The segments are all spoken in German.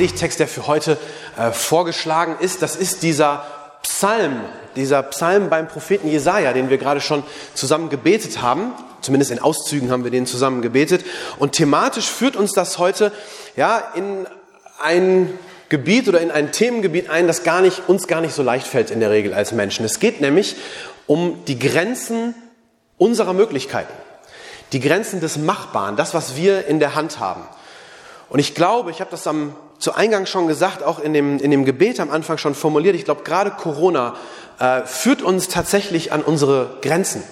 Predigtext, der für heute äh, vorgeschlagen ist, das ist dieser Psalm, dieser Psalm beim Propheten Jesaja, den wir gerade schon zusammen gebetet haben. Zumindest in Auszügen haben wir den zusammen gebetet. Und thematisch führt uns das heute ja in ein Gebiet oder in ein Themengebiet ein, das gar nicht, uns gar nicht so leicht fällt in der Regel als Menschen. Es geht nämlich um die Grenzen unserer Möglichkeiten, die Grenzen des Machbaren, das, was wir in der Hand haben. Und ich glaube, ich habe das am, zu Eingang schon gesagt, auch in dem, in dem Gebet am Anfang schon formuliert, ich glaube, gerade Corona äh, führt uns tatsächlich an unsere Grenzen.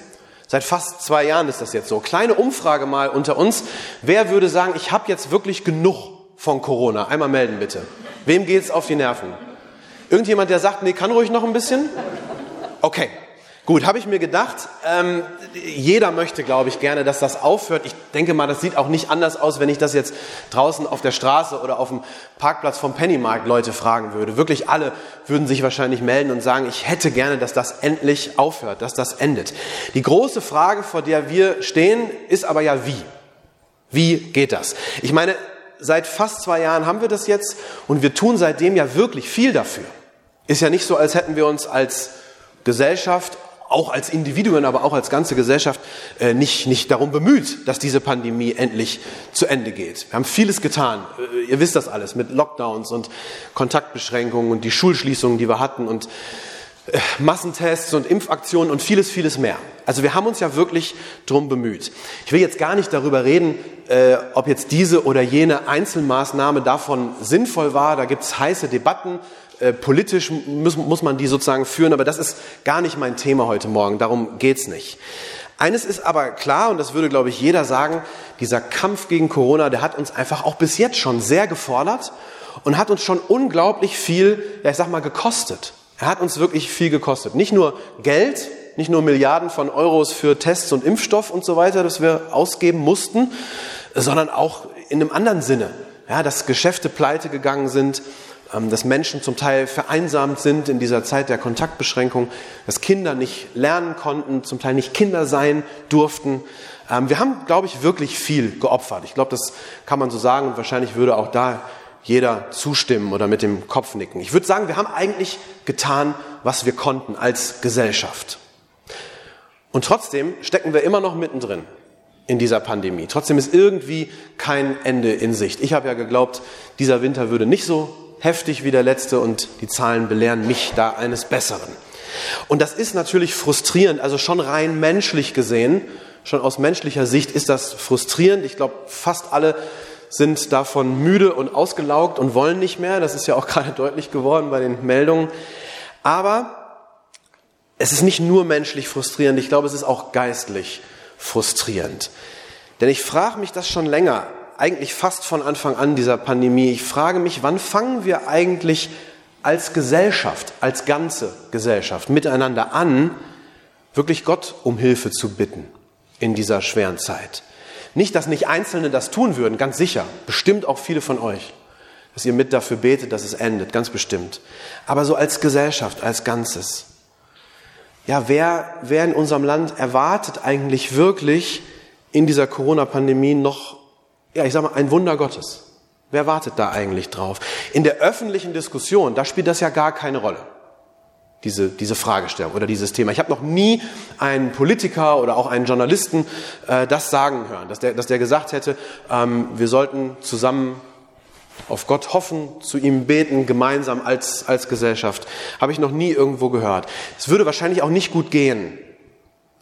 Seit fast zwei Jahren ist das jetzt so. Kleine Umfrage mal unter uns. Wer würde sagen, ich habe jetzt wirklich genug von Corona? Einmal melden bitte. Wem geht's auf die Nerven? Irgendjemand, der sagt, nee, kann ruhig noch ein bisschen? Okay, Gut, habe ich mir gedacht. Ähm, jeder möchte, glaube ich, gerne, dass das aufhört. Ich denke mal, das sieht auch nicht anders aus, wenn ich das jetzt draußen auf der Straße oder auf dem Parkplatz vom Pennymarkt Leute fragen würde. Wirklich alle würden sich wahrscheinlich melden und sagen, ich hätte gerne, dass das endlich aufhört, dass das endet. Die große Frage, vor der wir stehen, ist aber ja wie. Wie geht das? Ich meine, seit fast zwei Jahren haben wir das jetzt und wir tun seitdem ja wirklich viel dafür. Ist ja nicht so, als hätten wir uns als Gesellschaft auch als Individuen, aber auch als ganze Gesellschaft äh, nicht, nicht darum bemüht, dass diese Pandemie endlich zu Ende geht. Wir haben vieles getan. Äh, ihr wisst das alles mit Lockdowns und Kontaktbeschränkungen und die Schulschließungen, die wir hatten und äh, Massentests und Impfaktionen und vieles, vieles mehr. Also wir haben uns ja wirklich drum bemüht. Ich will jetzt gar nicht darüber reden, äh, ob jetzt diese oder jene Einzelmaßnahme davon sinnvoll war. Da gibt es heiße Debatten. Äh, politisch muss, muss man die sozusagen führen, aber das ist gar nicht mein Thema heute Morgen, darum geht's nicht. Eines ist aber klar, und das würde, glaube ich, jeder sagen, dieser Kampf gegen Corona, der hat uns einfach auch bis jetzt schon sehr gefordert und hat uns schon unglaublich viel, ja, ich sag mal, gekostet. Er hat uns wirklich viel gekostet. Nicht nur Geld, nicht nur Milliarden von Euros für Tests und Impfstoff und so weiter, das wir ausgeben mussten, sondern auch in einem anderen Sinne. Ja, dass Geschäfte pleite gegangen sind, dass Menschen zum Teil vereinsamt sind in dieser Zeit der Kontaktbeschränkung, dass Kinder nicht lernen konnten, zum Teil nicht Kinder sein durften. Ähm, wir haben, glaube ich, wirklich viel geopfert. Ich glaube, das kann man so sagen und wahrscheinlich würde auch da jeder zustimmen oder mit dem Kopf nicken. Ich würde sagen, wir haben eigentlich getan, was wir konnten als Gesellschaft. Und trotzdem stecken wir immer noch mittendrin in dieser Pandemie. Trotzdem ist irgendwie kein Ende in Sicht. Ich habe ja geglaubt, dieser Winter würde nicht so heftig wie der letzte und die Zahlen belehren mich da eines Besseren. Und das ist natürlich frustrierend, also schon rein menschlich gesehen, schon aus menschlicher Sicht ist das frustrierend. Ich glaube, fast alle sind davon müde und ausgelaugt und wollen nicht mehr. Das ist ja auch gerade deutlich geworden bei den Meldungen. Aber es ist nicht nur menschlich frustrierend, ich glaube, es ist auch geistlich frustrierend. Denn ich frage mich das schon länger eigentlich fast von Anfang an dieser Pandemie. Ich frage mich, wann fangen wir eigentlich als Gesellschaft, als ganze Gesellschaft miteinander an, wirklich Gott um Hilfe zu bitten in dieser schweren Zeit? Nicht, dass nicht Einzelne das tun würden, ganz sicher, bestimmt auch viele von euch, dass ihr mit dafür betet, dass es endet, ganz bestimmt. Aber so als Gesellschaft, als Ganzes. Ja, wer, wer in unserem Land erwartet eigentlich wirklich in dieser Corona-Pandemie noch ja, ich sag mal, ein Wunder Gottes. Wer wartet da eigentlich drauf? In der öffentlichen Diskussion, da spielt das ja gar keine Rolle. Diese, diese Fragestellung oder dieses Thema. Ich habe noch nie einen Politiker oder auch einen Journalisten äh, das sagen hören, dass der, dass der gesagt hätte, ähm, wir sollten zusammen auf Gott hoffen, zu ihm beten, gemeinsam als, als Gesellschaft. Habe ich noch nie irgendwo gehört. Es würde wahrscheinlich auch nicht gut gehen.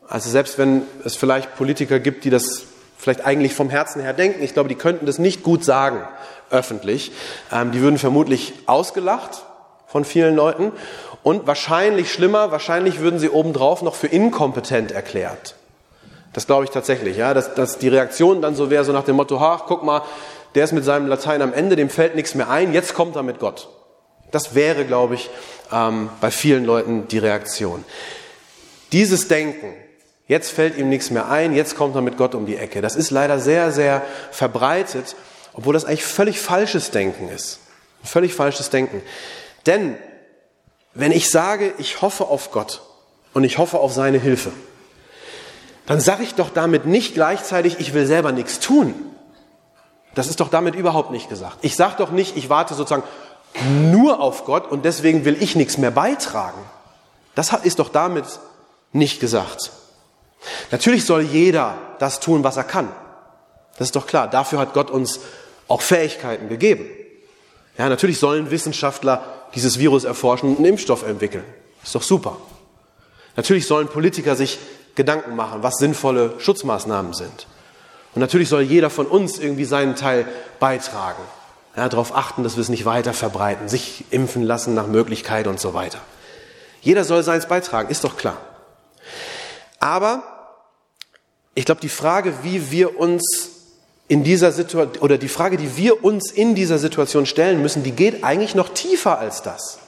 Also selbst wenn es vielleicht Politiker gibt, die das vielleicht eigentlich vom Herzen her denken. Ich glaube, die könnten das nicht gut sagen öffentlich. Ähm, die würden vermutlich ausgelacht von vielen Leuten und wahrscheinlich schlimmer, wahrscheinlich würden sie obendrauf noch für inkompetent erklärt. Das glaube ich tatsächlich, ja, dass, dass die Reaktion dann so wäre, so nach dem Motto, ach, guck mal, der ist mit seinem Latein am Ende, dem fällt nichts mehr ein, jetzt kommt er mit Gott. Das wäre, glaube ich, ähm, bei vielen Leuten die Reaktion. Dieses Denken, jetzt fällt ihm nichts mehr ein, jetzt kommt er mit Gott um die Ecke, das ist leider sehr, sehr verbreitet, obwohl das eigentlich völlig falsches Denken ist. Völlig falsches Denken. Denn wenn ich sage, ich hoffe auf Gott und ich hoffe auf seine Hilfe, dann sage ich doch damit nicht gleichzeitig, ich will selber nichts tun. Das ist doch damit überhaupt nicht gesagt. Ich sage doch nicht, ich warte sozusagen nur auf Gott und deswegen will ich nichts mehr beitragen. Das ist doch damit nicht gesagt. Natürlich soll jeder das tun, was er kann. Das ist doch klar. Dafür hat Gott uns auch Fähigkeiten gegeben. Ja, natürlich sollen Wissenschaftler dieses Virus erforschen und einen Impfstoff entwickeln. Ist doch super. Natürlich sollen Politiker sich Gedanken machen, was sinnvolle Schutzmaßnahmen sind. Und natürlich soll jeder von uns irgendwie seinen Teil beitragen. Ja, darauf achten, dass wir es nicht weiter verbreiten, sich impfen lassen nach Möglichkeit und so weiter. Jeder soll seins beitragen, ist doch klar. Aber ich glaube, die Frage, wie wir uns in dieser Situation, oder die Frage, die wir uns in dieser Situation stellen müssen, die geht eigentlich noch tiefer als das.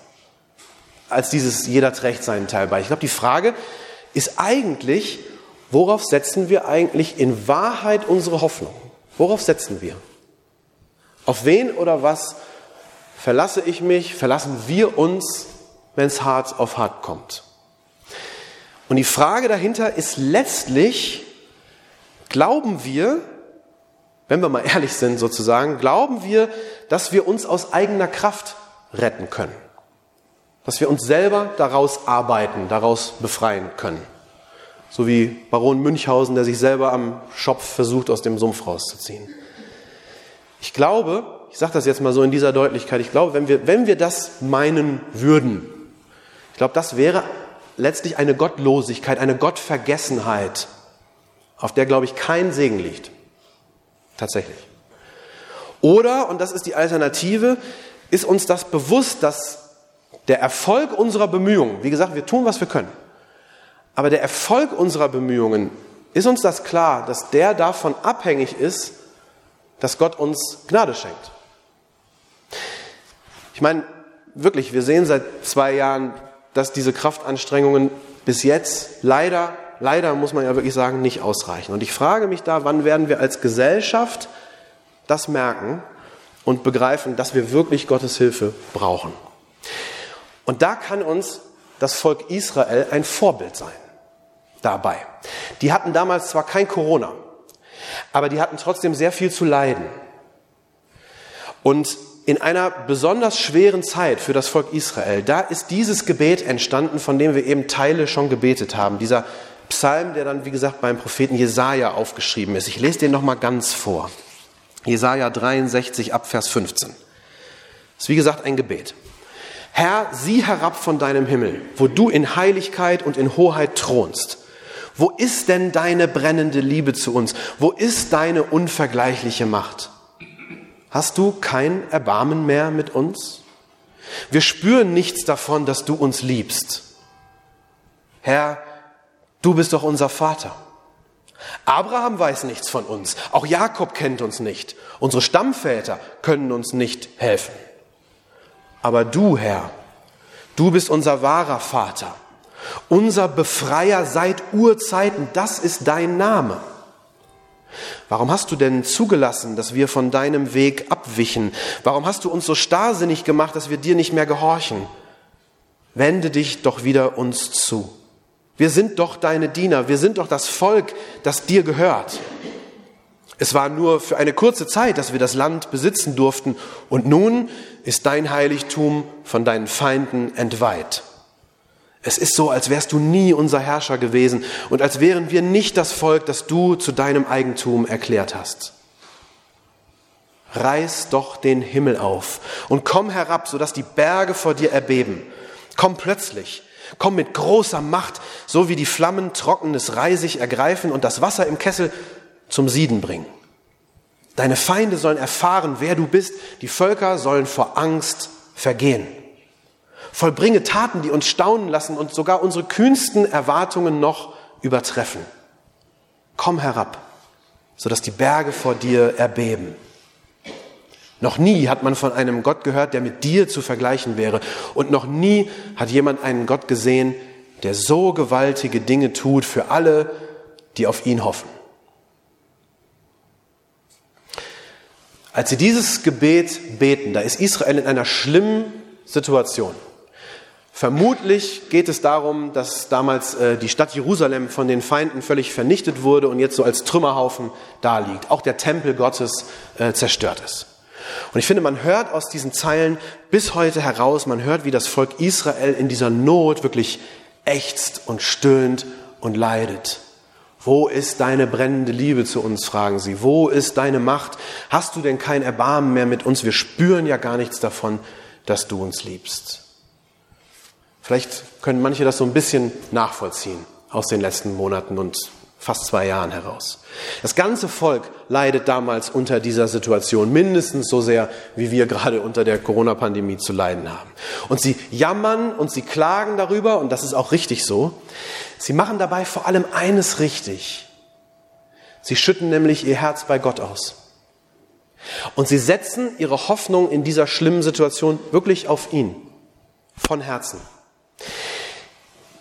Als dieses, jeder trägt seinen Teil bei. Ich glaube, die Frage ist eigentlich, worauf setzen wir eigentlich in Wahrheit unsere Hoffnung? Worauf setzen wir? Auf wen oder was verlasse ich mich, verlassen wir uns, wenn es hart auf hart kommt? Und die Frage dahinter ist letztlich, glauben wir, wenn wir mal ehrlich sind sozusagen, glauben wir, dass wir uns aus eigener Kraft retten können. Dass wir uns selber daraus arbeiten, daraus befreien können. So wie Baron Münchhausen, der sich selber am Schopf versucht, aus dem Sumpf rauszuziehen. Ich glaube, ich sage das jetzt mal so in dieser Deutlichkeit, ich glaube, wenn wir, wenn wir das meinen würden, ich glaube, das wäre letztlich eine Gottlosigkeit, eine Gottvergessenheit, auf der, glaube ich, kein Segen liegt. Tatsächlich. Oder, und das ist die Alternative, ist uns das bewusst, dass der Erfolg unserer Bemühungen, wie gesagt, wir tun, was wir können, aber der Erfolg unserer Bemühungen, ist uns das klar, dass der davon abhängig ist, dass Gott uns Gnade schenkt. Ich meine, wirklich, wir sehen seit zwei Jahren, dass diese Kraftanstrengungen bis jetzt leider leider muss man ja wirklich sagen, nicht ausreichen. Und ich frage mich da, wann werden wir als Gesellschaft das merken und begreifen, dass wir wirklich Gottes Hilfe brauchen. Und da kann uns das Volk Israel ein Vorbild sein. Dabei. Die hatten damals zwar kein Corona, aber die hatten trotzdem sehr viel zu leiden. Und in einer besonders schweren Zeit für das Volk Israel, da ist dieses Gebet entstanden, von dem wir eben Teile schon gebetet haben. Dieser Psalm, der dann, wie gesagt, beim Propheten Jesaja aufgeschrieben ist. Ich lese den nochmal ganz vor. Jesaja 63 ab Vers 15. Das ist, wie gesagt, ein Gebet. Herr, sieh herab von deinem Himmel, wo du in Heiligkeit und in Hoheit thronst. Wo ist denn deine brennende Liebe zu uns? Wo ist deine unvergleichliche Macht? Hast du kein Erbarmen mehr mit uns? Wir spüren nichts davon, dass du uns liebst. Herr, Du bist doch unser Vater. Abraham weiß nichts von uns. Auch Jakob kennt uns nicht. Unsere Stammväter können uns nicht helfen. Aber du, Herr, du bist unser wahrer Vater, unser Befreier seit Urzeiten. Das ist dein Name. Warum hast du denn zugelassen, dass wir von deinem Weg abwichen? Warum hast du uns so starrsinnig gemacht, dass wir dir nicht mehr gehorchen? Wende dich doch wieder uns zu. Wir sind doch deine Diener, wir sind doch das Volk, das dir gehört. Es war nur für eine kurze Zeit, dass wir das Land besitzen durften, und nun ist dein Heiligtum von deinen Feinden entweiht. Es ist so, als wärst du nie unser Herrscher gewesen und als wären wir nicht das Volk, das du zu deinem Eigentum erklärt hast. Reiß doch den Himmel auf und komm herab, sodass die Berge vor dir erbeben. Komm plötzlich, Komm mit großer Macht, so wie die Flammen trockenes Reisig ergreifen und das Wasser im Kessel zum Sieden bringen. Deine Feinde sollen erfahren, wer du bist. Die Völker sollen vor Angst vergehen. Vollbringe Taten, die uns staunen lassen und sogar unsere kühnsten Erwartungen noch übertreffen. Komm herab, sodass die Berge vor dir erbeben. Noch nie hat man von einem Gott gehört, der mit dir zu vergleichen wäre. Und noch nie hat jemand einen Gott gesehen, der so gewaltige Dinge tut für alle, die auf ihn hoffen. Als sie dieses Gebet beten, da ist Israel in einer schlimmen Situation. Vermutlich geht es darum, dass damals äh, die Stadt Jerusalem von den Feinden völlig vernichtet wurde und jetzt so als Trümmerhaufen daliegt. Auch der Tempel Gottes äh, zerstört ist. Und ich finde, man hört aus diesen Zeilen bis heute heraus, man hört, wie das Volk Israel in dieser Not wirklich ächzt und stöhnt und leidet. Wo ist deine brennende Liebe zu uns, fragen sie. Wo ist deine Macht? Hast du denn kein Erbarmen mehr mit uns? Wir spüren ja gar nichts davon, dass du uns liebst. Vielleicht können manche das so ein bisschen nachvollziehen aus den letzten Monaten und fast zwei Jahren heraus. Das ganze Volk leidet damals unter dieser Situation mindestens so sehr, wie wir gerade unter der Corona-Pandemie zu leiden haben. Und sie jammern und sie klagen darüber, und das ist auch richtig so. Sie machen dabei vor allem eines richtig. Sie schütten nämlich ihr Herz bei Gott aus. Und sie setzen ihre Hoffnung in dieser schlimmen Situation wirklich auf ihn. Von Herzen.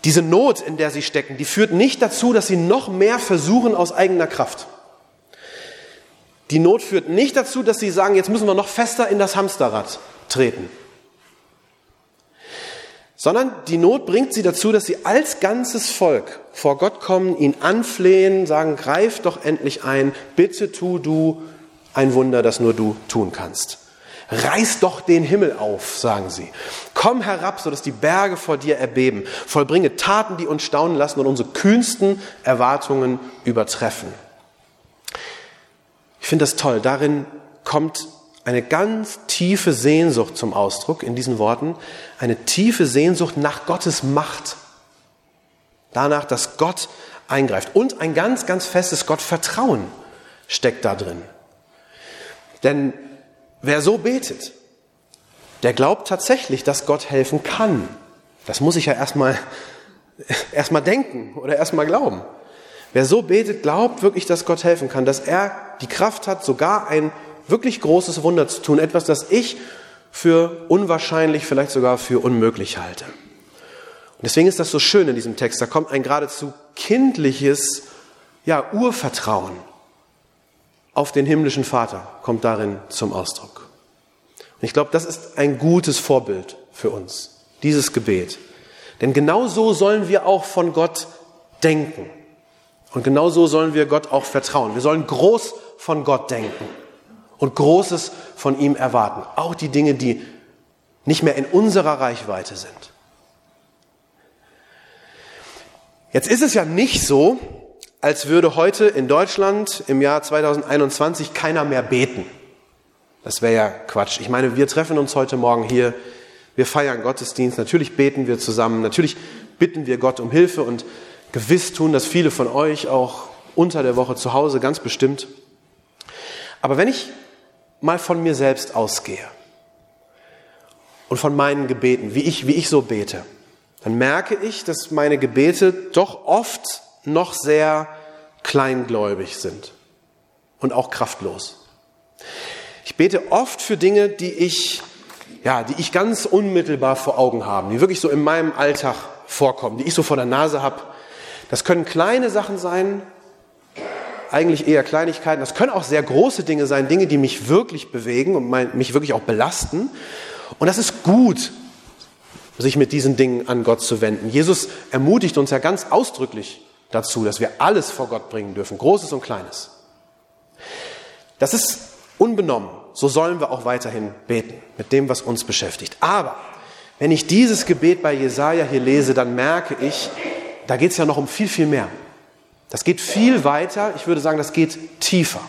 Diese Not, in der sie stecken, die führt nicht dazu, dass sie noch mehr versuchen aus eigener Kraft. Die Not führt nicht dazu, dass sie sagen, jetzt müssen wir noch fester in das Hamsterrad treten. Sondern die Not bringt sie dazu, dass sie als ganzes Volk vor Gott kommen, ihn anflehen, sagen, greif doch endlich ein, bitte tu du ein Wunder, das nur du tun kannst. Reiß doch den Himmel auf, sagen sie. Komm herab, sodass die Berge vor dir erbeben. Vollbringe Taten, die uns staunen lassen und unsere kühnsten Erwartungen übertreffen. Ich finde das toll. Darin kommt eine ganz tiefe Sehnsucht zum Ausdruck in diesen Worten. Eine tiefe Sehnsucht nach Gottes Macht. Danach, dass Gott eingreift. Und ein ganz, ganz festes Gottvertrauen steckt da drin. Denn Wer so betet, der glaubt tatsächlich, dass Gott helfen kann. Das muss ich ja erstmal erstmal denken oder erstmal glauben. Wer so betet, glaubt wirklich, dass Gott helfen kann, dass er die Kraft hat, sogar ein wirklich großes Wunder zu tun, etwas, das ich für unwahrscheinlich, vielleicht sogar für unmöglich halte. Und deswegen ist das so schön in diesem Text. Da kommt ein geradezu kindliches, ja, Urvertrauen auf den himmlischen Vater kommt darin zum Ausdruck. Und ich glaube, das ist ein gutes Vorbild für uns, dieses Gebet. Denn genau so sollen wir auch von Gott denken. Und genau so sollen wir Gott auch vertrauen. Wir sollen groß von Gott denken und Großes von ihm erwarten. Auch die Dinge, die nicht mehr in unserer Reichweite sind. Jetzt ist es ja nicht so, als würde heute in Deutschland im Jahr 2021 keiner mehr beten. Das wäre ja Quatsch. Ich meine, wir treffen uns heute Morgen hier, wir feiern Gottesdienst, natürlich beten wir zusammen, natürlich bitten wir Gott um Hilfe und gewiss tun das viele von euch auch unter der Woche zu Hause, ganz bestimmt. Aber wenn ich mal von mir selbst ausgehe und von meinen Gebeten, wie ich, wie ich so bete, dann merke ich, dass meine Gebete doch oft noch sehr kleingläubig sind und auch kraftlos. Ich bete oft für Dinge, die ich, ja, die ich ganz unmittelbar vor Augen habe, die wirklich so in meinem Alltag vorkommen, die ich so vor der Nase habe. Das können kleine Sachen sein, eigentlich eher Kleinigkeiten. Das können auch sehr große Dinge sein, Dinge, die mich wirklich bewegen und mich wirklich auch belasten. Und das ist gut, sich mit diesen Dingen an Gott zu wenden. Jesus ermutigt uns ja ganz ausdrücklich dazu, dass wir alles vor Gott bringen dürfen, Großes und Kleines. Das ist unbenommen. So sollen wir auch weiterhin beten mit dem, was uns beschäftigt. Aber wenn ich dieses Gebet bei Jesaja hier lese, dann merke ich, da geht es ja noch um viel, viel mehr. Das geht viel weiter. Ich würde sagen, das geht tiefer.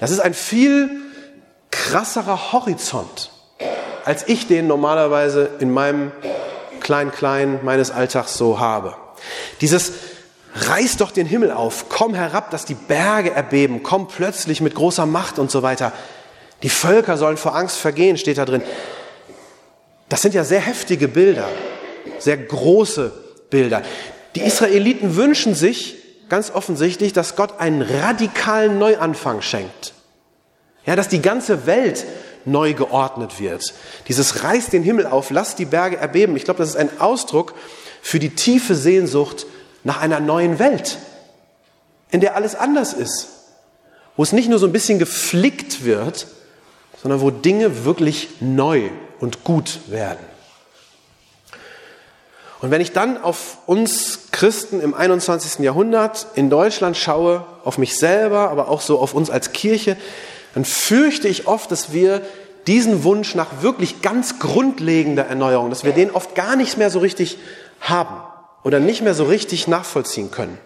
Das ist ein viel krasserer Horizont, als ich den normalerweise in meinem Klein-Klein meines Alltags so habe. Dieses reiß doch den Himmel auf, komm herab, dass die Berge erbeben, komm plötzlich mit großer Macht und so weiter. Die Völker sollen vor Angst vergehen, steht da drin. Das sind ja sehr heftige Bilder, sehr große Bilder. Die Israeliten wünschen sich ganz offensichtlich, dass Gott einen radikalen Neuanfang schenkt. Ja, dass die ganze Welt neu geordnet wird. Dieses reißt den Himmel auf, lasst die Berge erbeben. Ich glaube, das ist ein Ausdruck für die tiefe Sehnsucht nach einer neuen Welt, in der alles anders ist, wo es nicht nur so ein bisschen geflickt wird, sondern wo Dinge wirklich neu und gut werden. Und wenn ich dann auf uns Christen im 21. Jahrhundert in Deutschland schaue, auf mich selber, aber auch so auf uns als Kirche, dann fürchte ich oft, dass wir diesen Wunsch nach wirklich ganz grundlegender Erneuerung, dass wir den oft gar nicht mehr so richtig haben oder nicht mehr so richtig nachvollziehen können.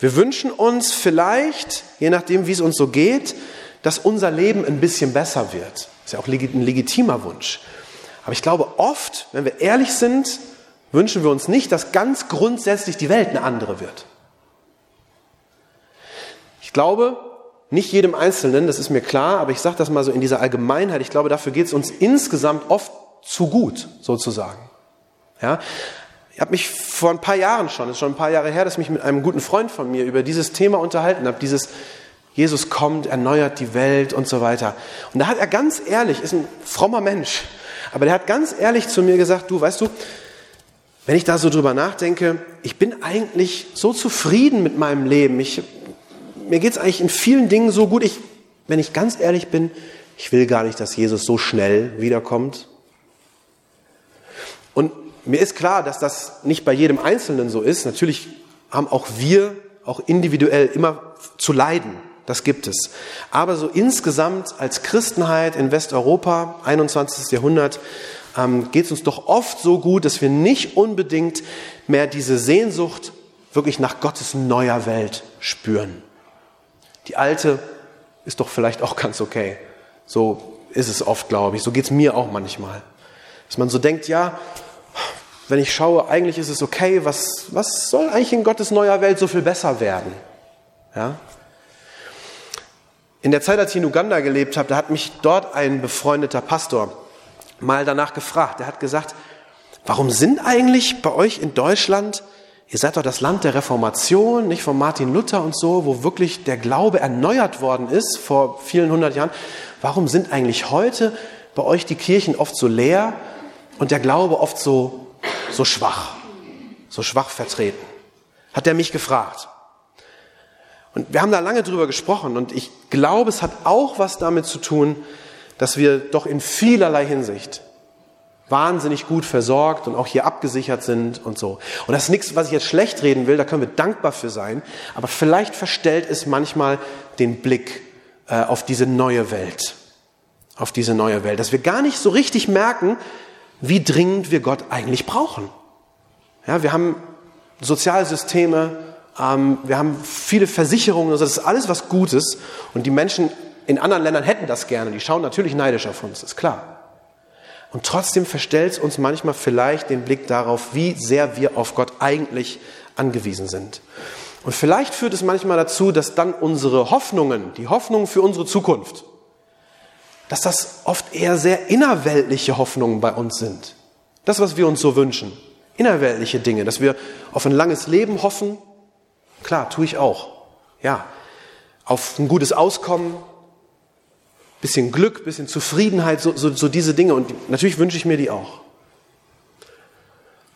Wir wünschen uns vielleicht, je nachdem, wie es uns so geht, dass unser Leben ein bisschen besser wird. Das ist ja auch ein legitimer Wunsch. Aber ich glaube, oft, wenn wir ehrlich sind, wünschen wir uns nicht, dass ganz grundsätzlich die Welt eine andere wird. Ich glaube, nicht jedem Einzelnen, das ist mir klar, aber ich sage das mal so in dieser Allgemeinheit, ich glaube, dafür geht es uns insgesamt oft zu gut, sozusagen. Ja? Ich habe mich vor ein paar Jahren schon, das ist schon ein paar Jahre her, dass ich mich mit einem guten Freund von mir über dieses Thema unterhalten habe, dieses Jesus kommt, erneuert die Welt und so weiter. Und da hat er ganz ehrlich, ist ein frommer Mensch, aber der hat ganz ehrlich zu mir gesagt, du, weißt du, wenn ich da so drüber nachdenke, ich bin eigentlich so zufrieden mit meinem Leben. Ich, mir geht es eigentlich in vielen Dingen so gut. Ich, wenn ich ganz ehrlich bin, ich will gar nicht, dass Jesus so schnell wiederkommt. Und mir ist klar, dass das nicht bei jedem Einzelnen so ist. Natürlich haben auch wir, auch individuell, immer zu leiden. Das gibt es. Aber so insgesamt als Christenheit in Westeuropa, 21. Jahrhundert, ähm, geht es uns doch oft so gut, dass wir nicht unbedingt mehr diese Sehnsucht wirklich nach Gottes neuer Welt spüren. Die alte ist doch vielleicht auch ganz okay. So ist es oft, glaube ich. So geht es mir auch manchmal. Dass man so denkt, ja, wenn ich schaue, eigentlich ist es okay, was, was soll eigentlich in Gottes neuer Welt so viel besser werden? Ja? In der Zeit, als ich in Uganda gelebt habe, da hat mich dort ein befreundeter Pastor mal danach gefragt. Er hat gesagt, warum sind eigentlich bei euch in Deutschland, ihr seid doch das Land der Reformation, nicht von Martin Luther und so, wo wirklich der Glaube erneuert worden ist vor vielen hundert Jahren, warum sind eigentlich heute bei euch die Kirchen oft so leer und der Glaube oft so, so schwach, so schwach vertreten? Hat er mich gefragt. Und wir haben da lange drüber gesprochen und ich glaube, es hat auch was damit zu tun, dass wir doch in vielerlei Hinsicht wahnsinnig gut versorgt und auch hier abgesichert sind und so. Und das ist nichts, was ich jetzt schlecht reden will, da können wir dankbar für sein, aber vielleicht verstellt es manchmal den Blick äh, auf diese neue Welt, auf diese neue Welt, dass wir gar nicht so richtig merken, wie dringend wir Gott eigentlich brauchen. Ja, wir haben Sozialsysteme, ähm, wir haben viele Versicherungen, also das ist alles was Gutes und die Menschen in anderen Ländern hätten das gerne. Die schauen natürlich neidisch auf uns, ist klar. Und trotzdem verstellt es uns manchmal vielleicht den Blick darauf, wie sehr wir auf Gott eigentlich angewiesen sind. Und vielleicht führt es manchmal dazu, dass dann unsere Hoffnungen, die Hoffnungen für unsere Zukunft, dass das oft eher sehr innerweltliche Hoffnungen bei uns sind. Das, was wir uns so wünschen. Innerweltliche Dinge, dass wir auf ein langes Leben hoffen. Klar, tue ich auch. Ja. Auf ein gutes Auskommen, bisschen Glück, bisschen Zufriedenheit, so, so, so diese Dinge. Und natürlich wünsche ich mir die auch.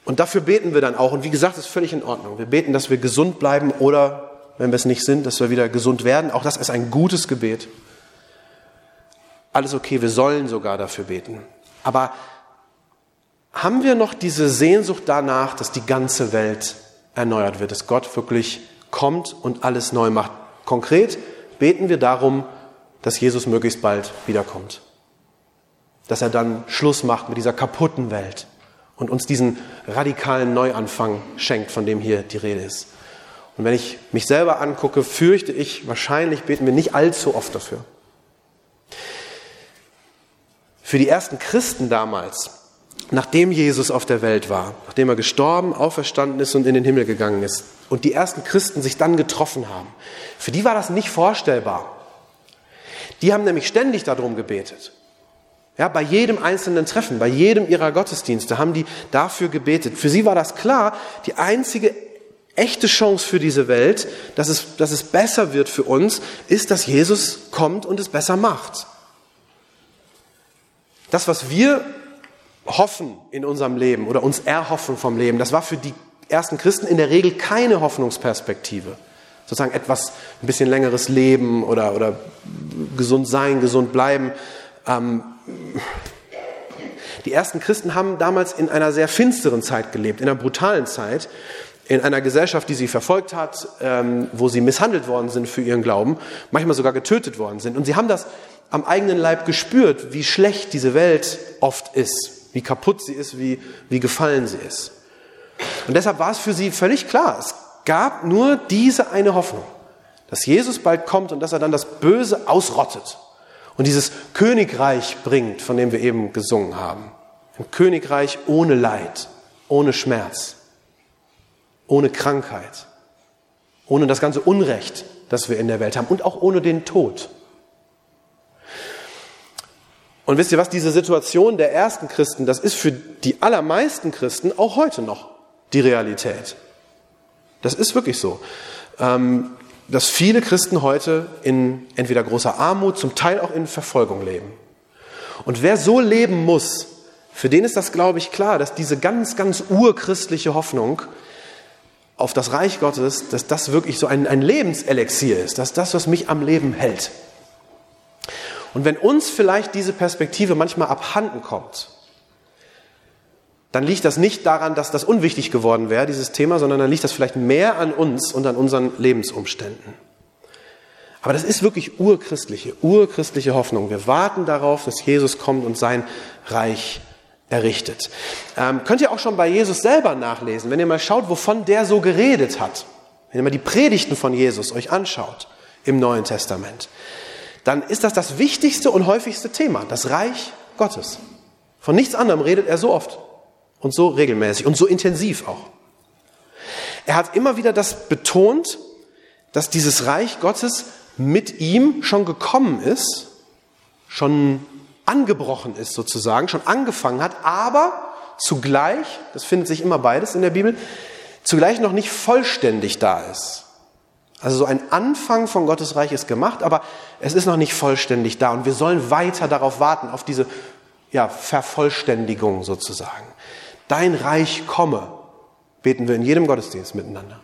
Und dafür beten wir dann auch. Und wie gesagt, ist völlig in Ordnung. Wir beten, dass wir gesund bleiben oder, wenn wir es nicht sind, dass wir wieder gesund werden. Auch das ist ein gutes Gebet. Alles okay, wir sollen sogar dafür beten. Aber haben wir noch diese Sehnsucht danach, dass die ganze Welt erneuert wird, dass Gott wirklich kommt und alles neu macht? Konkret beten wir darum, dass Jesus möglichst bald wiederkommt. Dass er dann Schluss macht mit dieser kaputten Welt und uns diesen radikalen Neuanfang schenkt, von dem hier die Rede ist. Und wenn ich mich selber angucke, fürchte ich, wahrscheinlich beten wir nicht allzu oft dafür. Für die ersten Christen damals, nachdem Jesus auf der Welt war, nachdem er gestorben, auferstanden ist und in den Himmel gegangen ist, und die ersten Christen sich dann getroffen haben, für die war das nicht vorstellbar, die haben nämlich ständig darum gebetet. Ja, bei jedem einzelnen Treffen, bei jedem ihrer Gottesdienste haben die dafür gebetet. Für sie war das klar, die einzige echte Chance für diese Welt, dass es, dass es besser wird für uns, ist, dass Jesus kommt und es besser macht. Das, was wir hoffen in unserem Leben oder uns erhoffen vom Leben, das war für die ersten Christen in der Regel keine Hoffnungsperspektive. Sozusagen etwas, ein bisschen längeres Leben oder, oder gesund sein, gesund bleiben. Ähm, die ersten Christen haben damals in einer sehr finsteren Zeit gelebt, in einer brutalen Zeit, in einer Gesellschaft, die sie verfolgt hat, ähm, wo sie misshandelt worden sind für ihren Glauben, manchmal sogar getötet worden sind. Und sie haben das am eigenen Leib gespürt, wie schlecht diese Welt oft ist, wie kaputt sie ist, wie, wie gefallen sie ist. Und deshalb war es für sie völlig klar, es gab nur diese eine Hoffnung, dass Jesus bald kommt und dass er dann das Böse ausrottet und dieses Königreich bringt, von dem wir eben gesungen haben. Ein Königreich ohne Leid, ohne Schmerz, ohne Krankheit, ohne das ganze Unrecht, das wir in der Welt haben und auch ohne den Tod. Und wisst ihr was, diese Situation der ersten Christen, das ist für die allermeisten Christen auch heute noch die Realität. Das ist wirklich so. Ähm, dass viele Christen heute in entweder großer Armut, zum Teil auch in Verfolgung leben. Und wer so leben muss, für den ist das, glaube ich, klar, dass diese ganz, ganz urchristliche Hoffnung auf das Reich Gottes, dass das wirklich so ein, ein Lebenselixier ist, dass das, was mich am Leben hält. Und wenn uns vielleicht diese Perspektive manchmal abhanden kommt, dann liegt das nicht daran, dass das unwichtig geworden wäre, dieses Thema, sondern dann liegt das vielleicht mehr an uns und an unseren Lebensumständen. Aber das ist wirklich urchristliche, urchristliche Hoffnung. Wir warten darauf, dass Jesus kommt und sein Reich errichtet. Ähm, könnt ihr auch schon bei Jesus selber nachlesen, wenn ihr mal schaut, wovon der so geredet hat. Wenn ihr mal die Predigten von Jesus euch anschaut im Neuen Testament, dann ist das das wichtigste und häufigste Thema, das Reich Gottes. Von nichts anderem redet er so oft. Und so regelmäßig und so intensiv auch. Er hat immer wieder das betont, dass dieses Reich Gottes mit ihm schon gekommen ist, schon angebrochen ist sozusagen, schon angefangen hat, aber zugleich, das findet sich immer beides in der Bibel, zugleich noch nicht vollständig da ist. Also so ein Anfang von Gottes Reich ist gemacht, aber es ist noch nicht vollständig da und wir sollen weiter darauf warten, auf diese ja, Vervollständigung sozusagen. Dein Reich komme, beten wir in jedem Gottesdienst miteinander.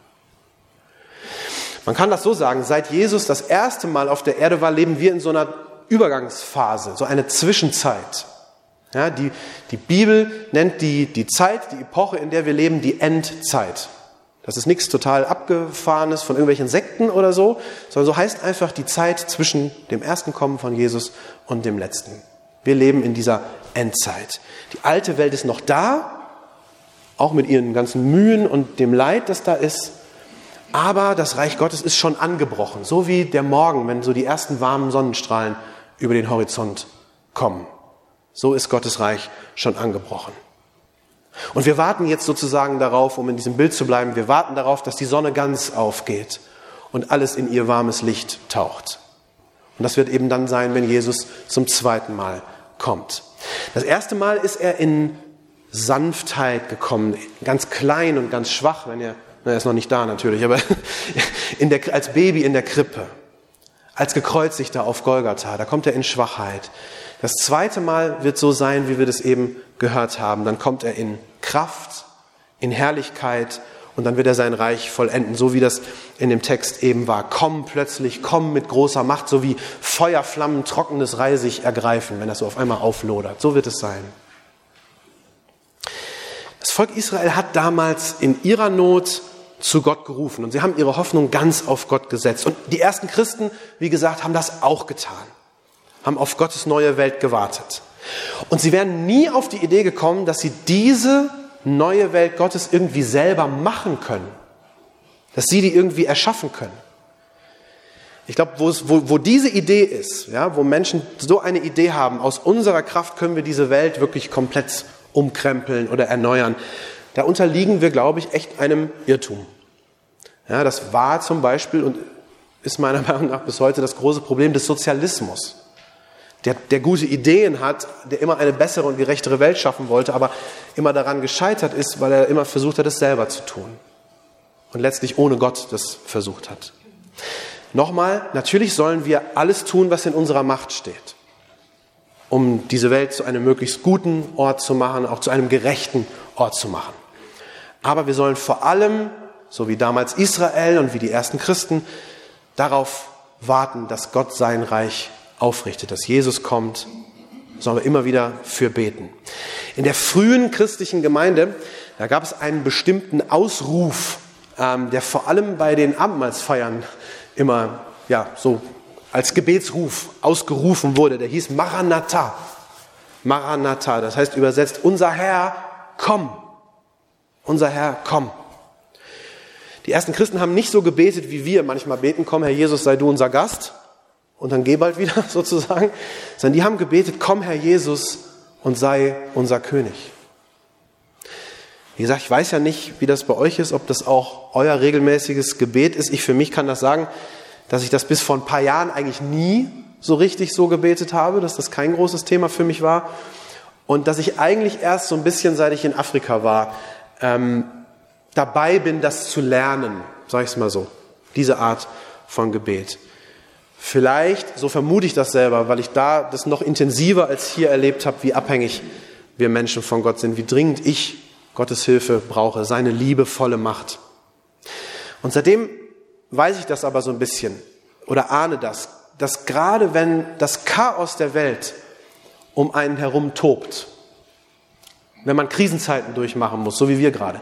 Man kann das so sagen, seit Jesus das erste Mal auf der Erde war, leben wir in so einer Übergangsphase, so eine Zwischenzeit. Ja, die, die Bibel nennt die, die Zeit, die Epoche, in der wir leben, die Endzeit. Das ist nichts total abgefahrenes von irgendwelchen Sekten oder so, sondern so heißt einfach die Zeit zwischen dem ersten Kommen von Jesus und dem letzten. Wir leben in dieser Endzeit. Die alte Welt ist noch da, auch mit ihren ganzen Mühen und dem Leid, das da ist. Aber das Reich Gottes ist schon angebrochen, so wie der Morgen, wenn so die ersten warmen Sonnenstrahlen über den Horizont kommen. So ist Gottes Reich schon angebrochen. Und wir warten jetzt sozusagen darauf, um in diesem Bild zu bleiben, wir warten darauf, dass die Sonne ganz aufgeht und alles in ihr warmes Licht taucht. Und das wird eben dann sein, wenn Jesus zum zweiten Mal kommt. Das erste Mal ist er in Sanftheit gekommen, ganz klein und ganz schwach, wenn ihr, na, er ist noch nicht da natürlich, aber in der, als Baby in der Krippe, als gekreuzigter auf Golgatha, da kommt er in Schwachheit. Das zweite Mal wird so sein, wie wir das eben gehört haben. Dann kommt er in Kraft, in Herrlichkeit und dann wird er sein Reich vollenden, so wie das in dem Text eben war. Komm plötzlich, komm mit großer Macht, so wie Feuerflammen trockenes Reisig ergreifen, wenn das so auf einmal auflodert. So wird es sein. Das Volk Israel hat damals in ihrer Not zu Gott gerufen und sie haben ihre Hoffnung ganz auf Gott gesetzt. Und die ersten Christen, wie gesagt, haben das auch getan, haben auf Gottes neue Welt gewartet. Und sie wären nie auf die Idee gekommen, dass sie diese neue Welt Gottes irgendwie selber machen können, dass sie die irgendwie erschaffen können. Ich glaube, wo, wo diese Idee ist, ja, wo Menschen so eine Idee haben, aus unserer Kraft können wir diese Welt wirklich komplett umkrempeln oder erneuern. Da unterliegen wir, glaube ich, echt einem Irrtum. Ja, das war zum Beispiel und ist meiner Meinung nach bis heute das große Problem des Sozialismus. Der, der gute Ideen hat, der immer eine bessere und gerechtere Welt schaffen wollte, aber immer daran gescheitert ist, weil er immer versucht hat, es selber zu tun. Und letztlich ohne Gott das versucht hat. Nochmal, natürlich sollen wir alles tun, was in unserer Macht steht. um diese Welt zu einem möglichst guten Ort zu machen, auch zu einem gerechten Ort zu machen. Aber wir sollen vor allem, so wie damals Israel und wie die ersten Christen, darauf warten, dass Gott sein Reich aufrichtet, dass Jesus kommt, sollen wir immer wieder für beten. In der frühen christlichen Gemeinde, da gab es einen bestimmten Ausruf, ähm, der vor allem bei den Abendmahlsfeiern immer ja, so als Gebetsruf ausgerufen wurde. Der hieß Maranatha. Maranatha, das heißt übersetzt, unser Herr, komm. Unser Herr, komm. Die ersten Christen haben nicht so gebetet, wie wir manchmal beten, komm Herr Jesus, sei du unser Gast und dann geh bald wieder sozusagen, sondern die haben gebetet, komm Herr Jesus und sei unser König. Wie gesagt, ich weiß ja nicht, wie das bei euch ist, ob das auch euer regelmäßiges Gebet ist. Ich für mich kann das sagen, dass ich das bis vor ein paar Jahren eigentlich nie so richtig so gebetet habe, dass das kein großes Thema für mich war. Und dass ich eigentlich erst so ein bisschen, seit ich in Afrika war, ähm, dabei bin, das zu lernen, sage ich es mal so, diese Art von Gebet. Vielleicht, so vermute ich das selber, weil ich da das noch intensiver als hier erlebt habe, wie abhängig wir Menschen von Gott sind, wie dringend ich Gottes Hilfe brauche, seine liebevolle Macht. Und seitdem weiß ich das aber so ein bisschen oder ahne das, dass gerade wenn das Chaos der Welt um einen herum tobt, wenn man Krisenzeiten durchmachen muss, so wie wir gerade,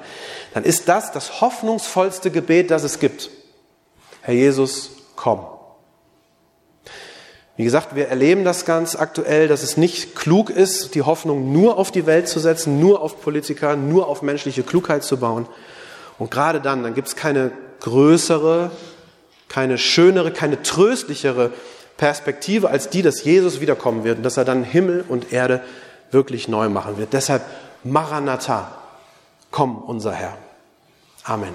dann ist das das hoffnungsvollste Gebet, das es gibt. Herr Jesus, komm. Wie gesagt, wir erleben das ganz aktuell, dass es nicht klug ist, die Hoffnung nur auf die Welt zu setzen, nur auf Politiker, nur auf menschliche Klugheit zu bauen. Und gerade dann, dann gibt es keine größere, keine schönere, keine tröstlichere Perspektive als die, dass Jesus wiederkommen wird und dass er dann Himmel und Erde wirklich neu machen wird. Deshalb Maranatha, komm unser Herr. Amen.